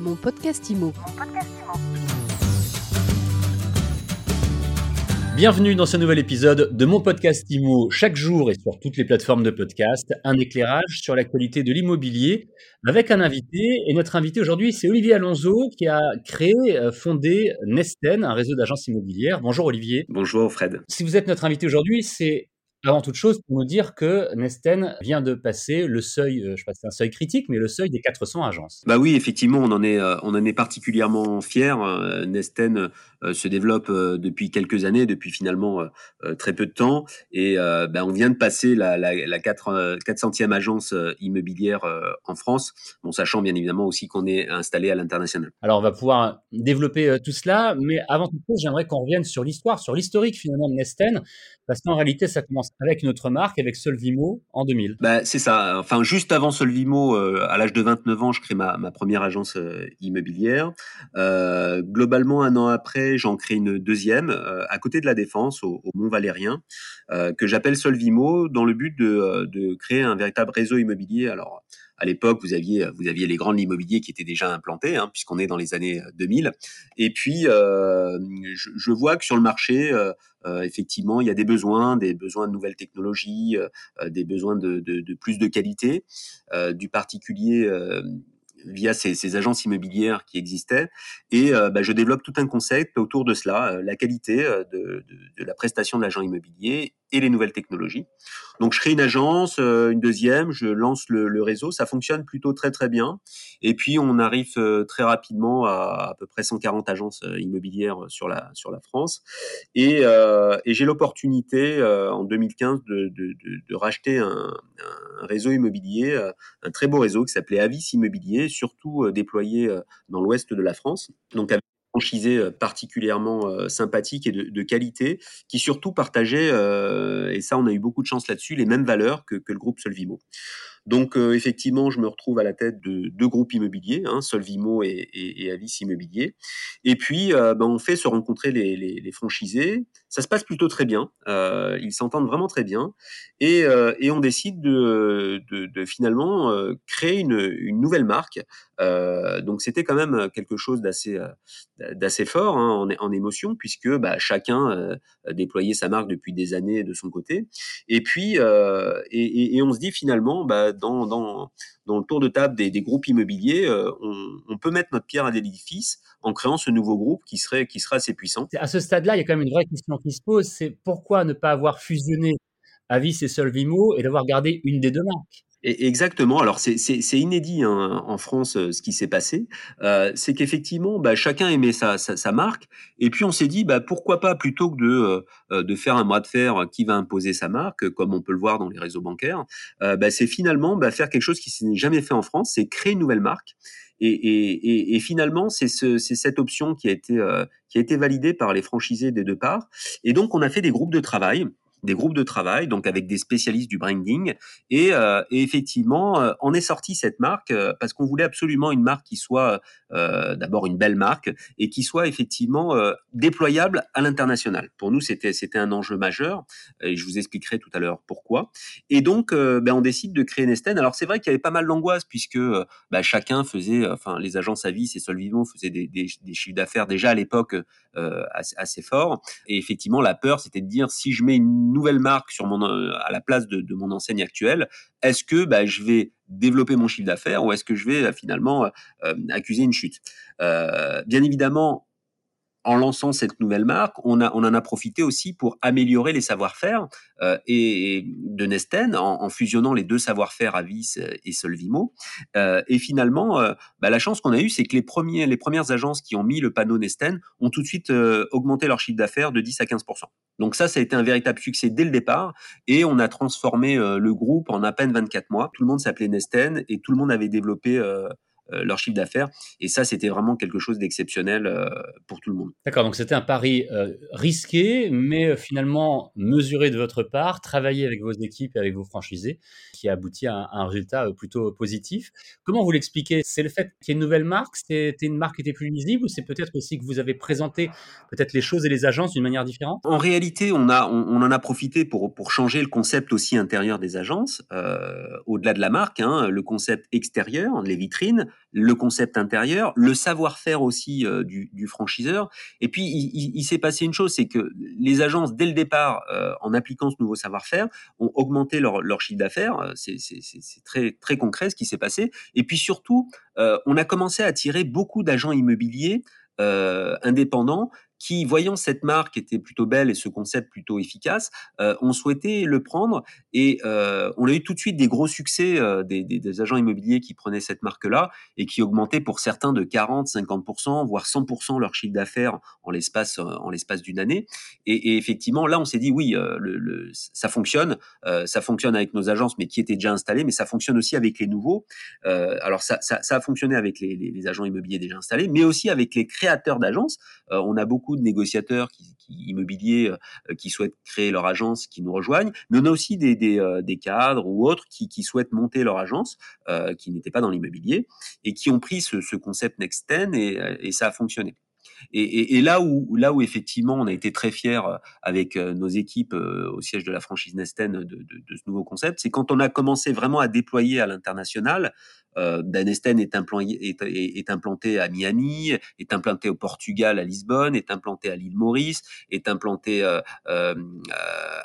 Mon podcast IMO. Bienvenue dans ce nouvel épisode de mon podcast IMO. Chaque jour et sur toutes les plateformes de podcast, un éclairage sur l'actualité de l'immobilier avec un invité. Et notre invité aujourd'hui, c'est Olivier Alonso qui a créé, euh, fondé Nesten, un réseau d'agences immobilières. Bonjour Olivier. Bonjour Fred. Si vous êtes notre invité aujourd'hui, c'est avant toute chose, pour nous dire que Nesten vient de passer le seuil, euh, je sais pas si c'est un seuil critique, mais le seuil des 400 agences. Bah oui, effectivement, on en est, euh, on en est particulièrement fiers. Nesten euh, se développe depuis quelques années, depuis finalement très peu de temps, et bah, on vient de passer la, la, la 4, 400e agence immobilière en France, bon, sachant bien évidemment aussi qu'on est installé à l'international. Alors on va pouvoir développer tout cela, mais avant toute chose, j'aimerais qu'on revienne sur l'histoire, sur l'historique finalement de Nesten, parce qu'en réalité, ça commence avec notre marque, avec Solvimo en 2000. Bah, c'est ça. Enfin, juste avant Solvimo, euh, à l'âge de 29 ans, je crée ma, ma première agence euh, immobilière. Euh, globalement, un an après, j'en crée une deuxième euh, à côté de la Défense, au, Mont Valérien, que j'appelle Solvimo, dans le but de, de créer un véritable réseau immobilier. Alors, à l'époque, vous aviez, vous aviez les grands immobiliers qui étaient déjà implantés, hein, puisqu'on est dans les années 2000. Et puis, euh, je, vois que sur le marché, euh, effectivement, il y a des besoins, des besoins de nouvelles technologies, euh, des besoins de, de, de, plus de qualité, du particulier via ces, ces, agences immobilières qui existaient. Et euh, bah, je développe tout un concept autour de cela, euh, la qualité euh, de, la prestation de l'agent immobilier et les nouvelles technologies. Donc je crée une agence, une deuxième, je lance le, réseau, ça fonctionne plutôt très très bien. Et puis on arrive très rapidement à à peu près 140 agences immobilières sur la sur la France. Et, j'ai l'opportunité en 2015 de, de, racheter un, réseau immobilier, un très beau réseau qui s'appelait Avis Immobilier surtout euh, déployé euh, dans l'ouest de la France. Donc avec franchisé euh, particulièrement sympathique et de, qualité, qui surtout partageait, et ça on a eu beaucoup de chance là-dessus, les mêmes valeurs que le groupe Solvimo. Donc euh, effectivement, je me retrouve à la tête de deux groupes immobiliers, hein, Solvimo et, et, et, Avis Immobilier. Et puis, euh, ben, on fait se rencontrer les, franchisés. Ça se passe plutôt très bien. Euh, ils s'entendent vraiment très bien. Et, on décide de, finalement créer une, nouvelle marque. donc c'était quand même quelque chose d'assez fort hein, en, émotion, puisque bah, chacun déployait sa marque depuis des années de son côté. Et puis, et, on se dit finalement, bah, dans, le tour de table des, groupes immobiliers, euh, on, on, peut mettre notre pierre à l'édifice en créant ce nouveau groupe qui serait, qui sera assez puissant. À ce stade-là, il y a quand même une vraie question qui se pose, c'est pourquoi ne pas avoir fusionné Avis et Solvimo et d'avoir gardé une des deux marques? Exactement. Alors c'est inédit hein, en France euh, ce qui s'est passé. Euh, c'est qu'effectivement, bah, chacun aimait sa, sa, sa, marque, et puis on s'est dit bah, pourquoi pas plutôt que de euh, de faire un bras de fer qui va imposer sa marque, comme on peut le voir dans les réseaux bancaires, euh, bah, c'est finalement bah, faire quelque chose qui s'est jamais fait en France, c'est créer une nouvelle marque. Et, et, et, finalement, c'est ce, cette option qui a été euh, qui a été validée par les franchisés des deux parts. Et donc, on a fait des groupes de travail des groupes de travail, donc avec des spécialistes du branding. Et, euh, effectivement, euh, on est sorti cette marque euh, parce qu'on voulait absolument une marque qui soit euh, d'abord une belle marque et qui soit effectivement euh, déployable à l'international. Pour nous, c'était c'était un enjeu majeur et je vous expliquerai tout à l'heure pourquoi. Et donc, euh, ben, on décide de créer Nesten. Alors c'est vrai qu'il y avait pas mal d'angoisse puisque ben, chacun faisait, enfin les agences à vie et Solvimo faisaient des, chiffres d'affaires déjà à l'époque assez forts. Et effectivement, la peur, c'était de dire si je mets une nouvelle marque sur mon, euh, à la place de, mon enseigne actuelle, est-ce que bah, je vais développer mon chiffre d'affaires ou est-ce que je vais euh, finalement euh, accuser une chute? Bien évidemment, en lançant cette nouvelle marque, on, a, on en a profité aussi pour améliorer les savoir-faire euh, et, et, de Nesten en, en, fusionnant les deux savoir-faire Avis et Solvimo. Euh, et finalement, euh, bah, la chance qu'on a eue, c'est que les, premiers, les premières agences qui ont mis le panneau Nesten ont tout de suite euh, augmenté leur chiffre d'affaires de 10 à 15% Donc ça, ça a été un véritable succès dès le départ et on a transformé euh, le groupe en à peine 24 mois. Tout le monde s'appelait Nesten et tout le monde avait développé euh, euh, leur chiffre d'affaires. Et ça, c'était vraiment quelque chose d'exceptionnel euh, pour tout le monde. D'accord, donc c'était un pari euh, risqué, mais finalement mesuré de votre part, travailler avec vos équipes et avec vos franchisés, qui a abouti à un, à un résultat plutôt positif. Comment vous l'expliquez? C'est le fait qu'il y ait une nouvelle marque, c'était une marque qui était plus lisible, ou c'est peut-être aussi que vous avez présenté peut-être les choses et les agences d'une manière différente? En réalité, on, a, on, on, en a profité pour, pour changer le concept aussi intérieur des agences, euh, au-delà de la marque, hein, le concept extérieur, les vitrines, le concept intérieur, le savoir-faire aussi du, du, franchiseur. Et puis, il, s'est passé une chose, c'est que les agences, dès le départ, en appliquant ce nouveau savoir-faire, ont augmenté leur, chiffre d'affaires. C'est très, très concret ce qui s'est passé. Et puis surtout, on a commencé à attirer beaucoup d'agents immobiliers indépendants qui, voyant cette marque était plutôt belle et ce concept plutôt efficace, euh, ont souhaité le prendre et euh, on a eu tout de suite des gros succès euh, des, agents immobiliers qui prenaient cette marque-là et qui augmentaient pour certains de 40, 50%, voire 100% leur chiffre d'affaires en l'espace en l'espace d'une année. Et, effectivement, là, on s'est dit oui, euh, ça fonctionne, euh, ça fonctionne avec nos agences, mais qui étaient déjà installées, mais ça fonctionne aussi avec les nouveaux. Euh, alors ça, a fonctionné avec les, les, agents immobiliers déjà installés, mais aussi avec les créateurs d'agences. on a beaucoup de négociateurs qui, immobiliers euh, qui souhaitent créer leur agence, qui nous rejoignent, mais on a aussi des, euh, cadres ou autres qui, souhaitent monter leur agence, euh, qui n'étaient pas dans l'immobilier, et qui ont pris ce, ce concept Next10 et, et ça a fonctionné. Et, et, et, là où là où effectivement on a été très fiers avec nos équipes au siège de la franchise Nesten de, de, de ce nouveau concept, c'est quand on a commencé vraiment à déployer à l'international euh, Danesten est, est, est, implanté à Miami, est implanté au Portugal à Lisbonne, est implanté à l'île Maurice, est implanté euh, euh,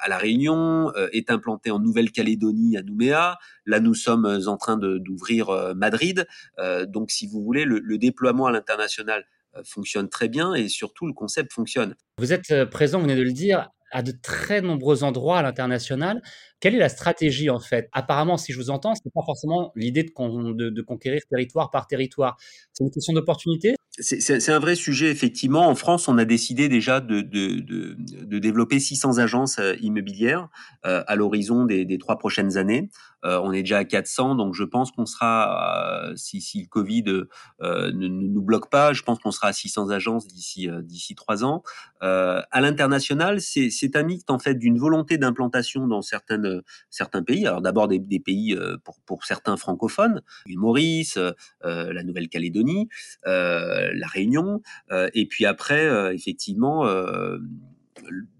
à La Réunion, euh, est implanté en Nouvelle-Calédonie à Nouméa. Là, nous sommes en train d'ouvrir euh, Madrid. Euh, donc, si vous voulez, le, le déploiement à l'international fonctionne très bien et surtout le concept fonctionne. Vous êtes présent, vous venez de le dire, à de très nombreux endroits à l'international. Quelle est la stratégie en fait? Apparemment, si je vous entends, ce n'est pas forcément l'idée de, de, conquérir territoire par territoire. C'est une question d'opportunité? C'est un vrai sujet, effectivement. En France, on a décidé déjà de, de, de, de développer 600 agences euh, immobilières euh, à l'horizon des, des, trois prochaines années. Euh, on est déjà à 400, donc je pense qu'on sera, euh, si, si, le Covid euh, ne, ne, nous bloque pas, je pense qu'on sera à 600 agences d'ici d'ici trois ans. À l'international, c'est un mix en fait d'une volonté d'implantation dans certaines certains pays. Alors d'abord des, pays pour, pour certains francophones, l'île Maurice, la Nouvelle-Calédonie la Réunion, euh, et puis après, euh, effectivement, euh,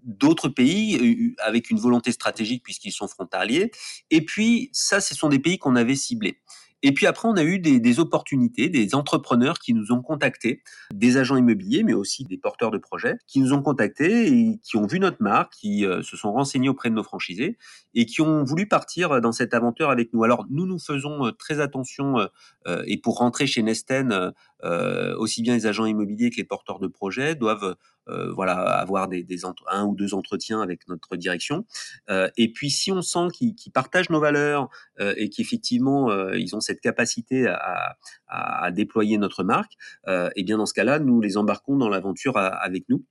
d'autres pays avec une volonté stratégique puisqu'ils sont frontaliers. Et puis, ça, ce sont des pays qu'on avait ciblés. Et puis après, on a eu des, des, opportunités, des entrepreneurs qui nous ont contactés, des agents immobiliers, mais aussi des porteurs de projets, qui nous ont contactés et qui ont vu notre marque, qui euh, se sont renseignés auprès de nos franchisés et qui ont voulu partir dans cette aventure avec nous. Alors nous, nous faisons euh, très attention euh, et pour rentrer chez Nesten, euh, aussi bien les agents immobiliers que les porteurs de projets doivent euh, voilà avoir des, des un ou deux entretiens avec notre direction. Euh, et puis si on sent qu'ils qu partagent nos valeurs euh, et qu'effectivement euh, ils ont cette capacité à, à, à déployer notre marque, et eh bien dans ce cas-là, nous les embarquons dans l'aventure avec nous.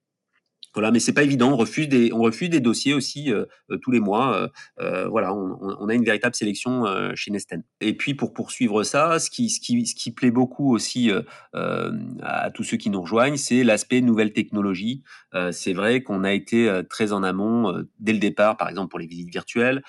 Voilà, mais c'est pas évident. On refuse des, on refuse des dossiers aussi euh, euh, tous les mois. Euh, voilà, on, a une véritable sélection chez Nesten. Et puis pour poursuivre ça, ce qui, ce qui, ce qui plaît beaucoup aussi à tous ceux qui nous rejoignent, c'est l'aspect nouvelle technologie. c'est vrai qu'on a été très en amont dès le départ, par exemple pour les visites virtuelles,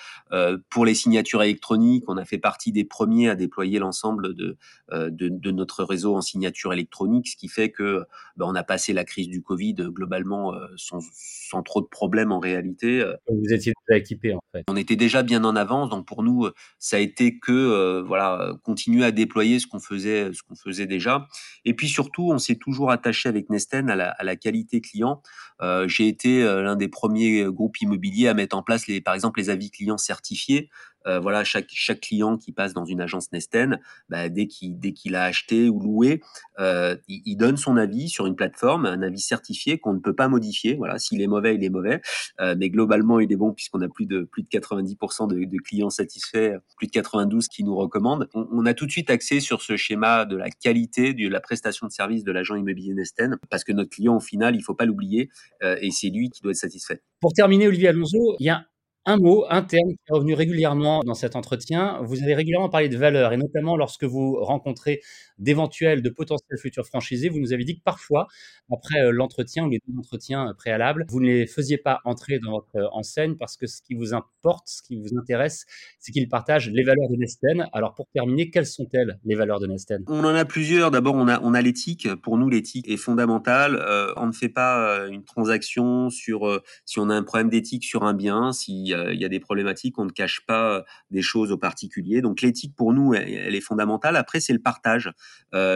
pour les signatures électroniques. On a fait partie des premiers à déployer l'ensemble de, de, notre réseau en signature électronique, ce qui fait que ben, on a passé la crise du Covid globalement sans, sans, trop de problèmes en réalité. Euh. Vous étiez déjà équipé en fait. On était déjà bien en avance, donc pour nous, ça a été que euh, voilà continuer à déployer ce qu'on faisait, ce qu'on faisait déjà. Et puis surtout, on s'est toujours attaché avec Nesten à la, à la qualité client. Euh, J'ai été l'un des premiers groupes immobiliers à mettre en place les, par exemple, les avis clients certifiés. Euh, voilà, chaque, chaque client qui passe dans une agence Nesten, bah, dès qu'il dès qu'il a acheté ou loué, euh, il, il, donne son avis sur une plateforme, un avis certifié qu'on ne peut pas modifier. Voilà, s'il est mauvais, il est mauvais, euh, mais globalement, il est bon puisqu'on a plus de plus de 90% de, de, clients satisfaits, plus de 92 qui nous recommandent. On, a tout de suite axé sur ce schéma de la qualité de la prestation de service de l'agent immobilier Nesten, parce que notre client, au final, il faut pas l'oublier, euh, et c'est lui qui doit être satisfait. Pour terminer, Olivier Alonso, il y a un mot, un terme qui est revenu régulièrement dans cet entretien. Vous avez régulièrement parlé de valeur, et notamment lorsque vous rencontrez d'éventuels, de potentiels futurs franchisés, vous nous avez dit que parfois, après euh, l'entretien ou les deux entretiens euh, préalables, vous ne les faisiez pas entrer dans votre euh, enseigne parce que ce qui vous importe, ce qui vous intéresse, c'est qu'ils partagent les valeurs de Nesten. Alors pour terminer, quelles sont-elles les valeurs de Nesten? On en a plusieurs. D'abord, on a, l'éthique. Pour nous, l'éthique est fondamentale. On ne fait pas une transaction sur si on a un problème d'éthique sur un bien, si il y a des problématiques, on ne cache pas des choses aux particuliers. Donc l'éthique pour nous, elle, est fondamentale. Après, c'est le partage.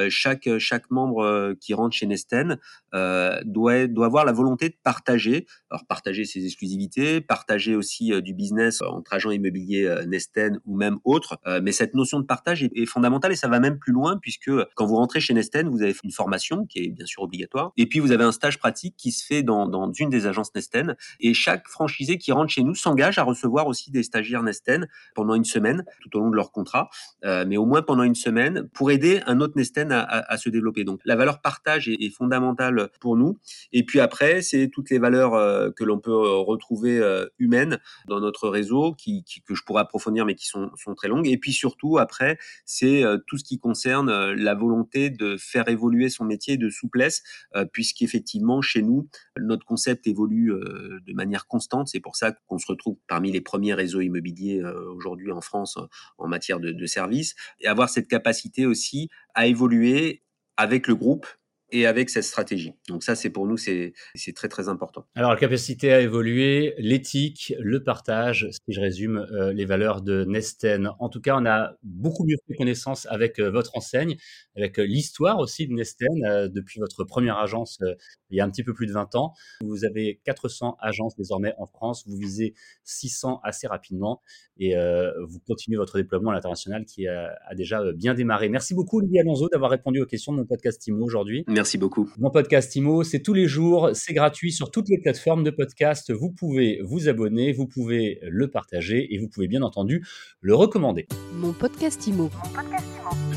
chaque chaque membre qui rentre chez Nesten doit doit avoir la volonté de partager. Alors partager ses exclusivités, partager aussi du business entre agents immobiliers Nesten ou même autres. mais cette notion de partage est, est fondamentale et ça va même plus loin puisque quand vous rentrez chez Nesten, vous avez une formation qui est bien sûr obligatoire et puis vous avez un stage pratique qui se fait dans, dans une des agences Nesten et chaque franchisé qui rentre chez nous s'engage à recevoir aussi des stagiaires Nesten pendant une semaine tout au long de leur contrat, euh, mais au moins pendant une semaine pour aider un autre Nesten à, se développer. Donc la valeur partage est, fondamentale pour nous. Et puis après, c'est toutes les valeurs euh, que l'on peut euh, retrouver humaines dans notre réseau qui, que je pourrais approfondir mais qui sont, sont très longues. Et puis surtout après, c'est tout ce qui concerne la volonté de faire évoluer son métier de souplesse, puisqu'effectivement chez nous, notre concept évolue de manière constante. C'est pour ça qu'on se retrouve parmi les premiers réseaux immobiliers aujourd'hui en France en matière de, de services et avoir cette capacité aussi à évoluer avec le groupe et avec cette stratégie. Donc ça, c'est pour nous, c'est très très important. Alors la capacité à évoluer, l'éthique, le partage, si je résume euh, les valeurs de Nesten. En tout cas, on a beaucoup mieux fait connaissance avec euh, votre enseigne, avec euh, l'histoire aussi de Nesten depuis votre première agence il y a un petit peu plus de 20 ans. Vous avez 400 agences désormais en France, vous visez 600 assez rapidement et vous continuez votre déploiement à l'international qui a, déjà bien démarré. Merci beaucoup Olivier Alonso d'avoir répondu aux questions de mon podcast Imo aujourd'hui. Merci beaucoup. Mon podcast Imo, c'est tous les jours, c'est gratuit sur toutes les plateformes de podcast. Vous pouvez vous abonner, vous pouvez le partager et vous pouvez bien entendu le recommander. Mon podcast Imo. Mon podcast Imo.